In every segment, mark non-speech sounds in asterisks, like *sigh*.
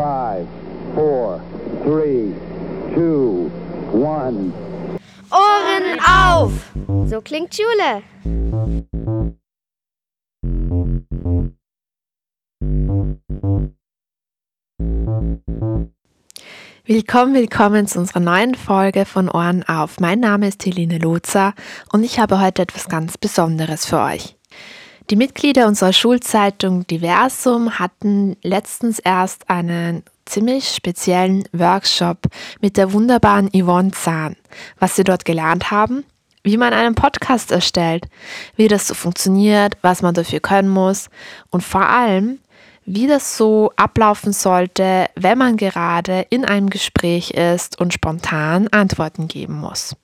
Five, four, three, two, one. Ohren auf! So klingt Schule. Willkommen, willkommen zu unserer neuen Folge von Ohren auf. Mein Name ist Helene Lotzer und ich habe heute etwas ganz Besonderes für euch. Die Mitglieder unserer Schulzeitung Diversum hatten letztens erst einen ziemlich speziellen Workshop mit der wunderbaren Yvonne Zahn. Was sie dort gelernt haben, wie man einen Podcast erstellt, wie das so funktioniert, was man dafür können muss und vor allem, wie das so ablaufen sollte, wenn man gerade in einem Gespräch ist und spontan Antworten geben muss.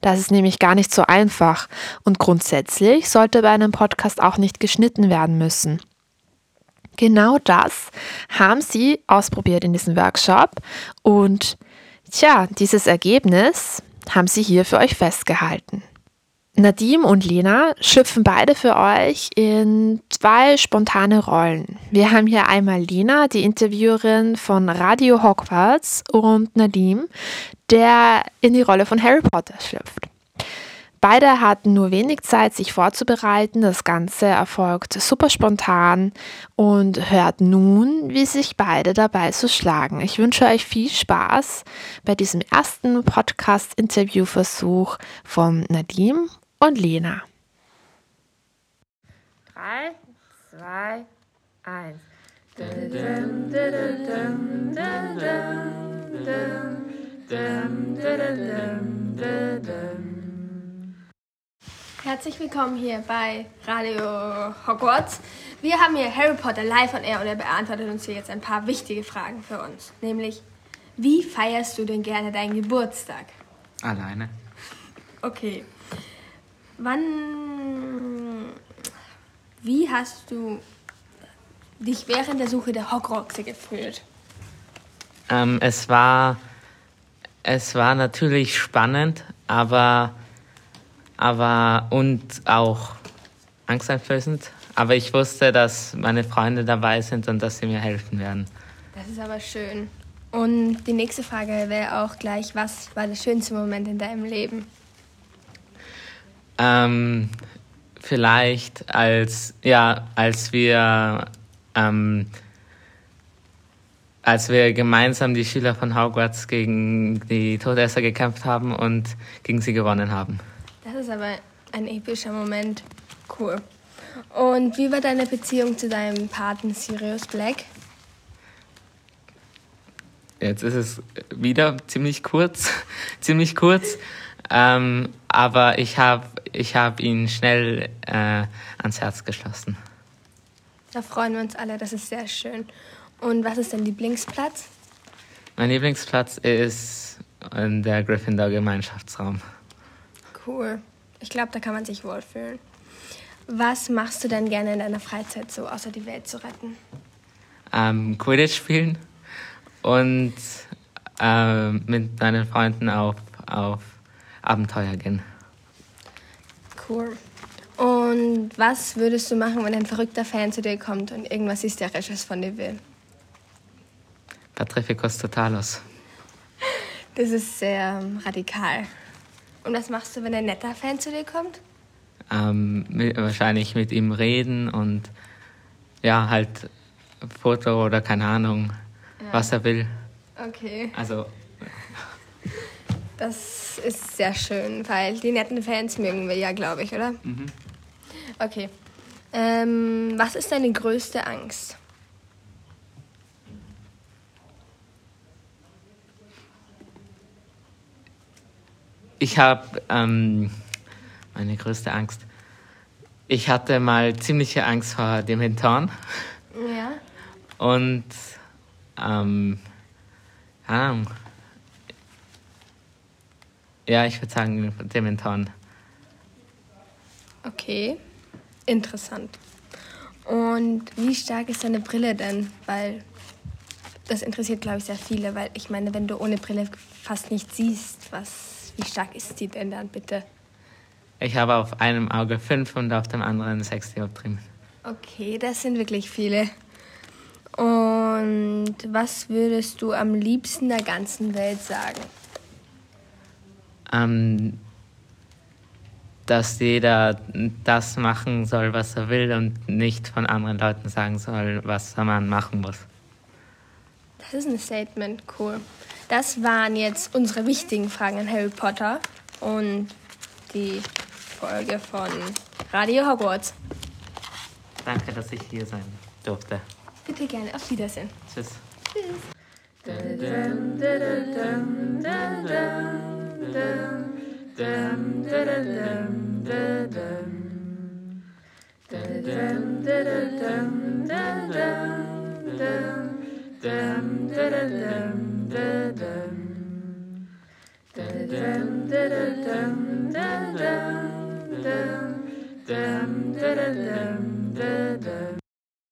Das ist nämlich gar nicht so einfach und grundsätzlich sollte bei einem Podcast auch nicht geschnitten werden müssen. Genau das haben sie ausprobiert in diesem Workshop und tja, dieses Ergebnis haben sie hier für euch festgehalten. Nadim und Lena schüpfen beide für euch in zwei spontane Rollen. Wir haben hier einmal Lena, die Interviewerin von Radio Hogwarts, und Nadim, der in die Rolle von Harry Potter schlüpft. Beide hatten nur wenig Zeit, sich vorzubereiten. Das Ganze erfolgt super spontan und hört nun, wie sich beide dabei so schlagen. Ich wünsche euch viel Spaß bei diesem ersten Podcast-Interviewversuch von Nadim und Lena. 3, 2, 1. Herzlich willkommen hier bei Radio Hogwarts. Wir haben hier Harry Potter live on air und er beantwortet uns hier jetzt ein paar wichtige Fragen für uns. Nämlich, wie feierst du denn gerne deinen Geburtstag? Alleine. Okay. Wann. Wie hast du dich während der Suche der Hogwarts gefühlt? Ähm, es war es war natürlich spannend, aber aber und auch angsteinflößend. Aber ich wusste, dass meine Freunde dabei sind und dass sie mir helfen werden. Das ist aber schön. Und die nächste Frage wäre auch gleich, was war der schönste Moment in deinem Leben? Ähm, vielleicht als ja als wir ähm, als wir gemeinsam die Schüler von Hogwarts gegen die Todesser gekämpft haben und gegen sie gewonnen haben. Das ist aber ein epischer Moment. Cool. Und wie war deine Beziehung zu deinem Paten Sirius Black? Jetzt ist es wieder ziemlich kurz, *laughs* ziemlich kurz, ähm, aber ich habe ich hab ihn schnell äh, ans Herz geschlossen. Da freuen wir uns alle, das ist sehr schön. Und was ist dein Lieblingsplatz? Mein Lieblingsplatz ist in der Gryffindor Gemeinschaftsraum. Cool. Ich glaube, da kann man sich wohlfühlen. Was machst du denn gerne in deiner Freizeit so, außer die Welt zu retten? Ähm, Quidditch spielen und äh, mit meinen Freunden auf, auf Abenteuer gehen. Cool. Und was würdest du machen, wenn ein verrückter Fan zu dir kommt und irgendwas Hysterisches von dir will? Patrificus Totalos. Das ist sehr ähm, radikal. Und was machst du, wenn ein netter Fan zu dir kommt? Ähm, mit, wahrscheinlich mit ihm reden und ja, halt Foto oder keine Ahnung, Ja. was er will. Okay. Also, Das ist sehr schön, weil die netten Fans mögen wir ja, glaube ich, oder? mhm. Okay. Ähm, was ist deine größte Angst? Ich habe ähm, meine größte Angst. Ich hatte mal ziemliche Angst vor Dementoren Ja. und ähm. Ja, ich würde sagen Dementoren. Okay. Interessant. Und wie stark ist deine Brille denn? Weil das interessiert, glaube ich, sehr viele, weil ich meine, wenn du ohne Brille fast nicht siehst, was, wie stark ist die denn dann bitte? Ich habe auf einem Auge fünf und auf dem anderen sechs Dioptrien. Okay, das sind wirklich viele. Und was würdest du am liebsten der ganzen Welt sagen? Ähm, dass jeder das machen soll, was er will und nicht von anderen Leuten sagen soll, was man machen muss. Das ist ein Statement, cool. Das waren jetzt unsere wichtigen Fragen an Harry Potter und die Folge von Radio Hogwarts. Danke, dass ich hier sein durfte. Bitte gerne, auf Wiedersehen. Tschüss. dum dum dum dum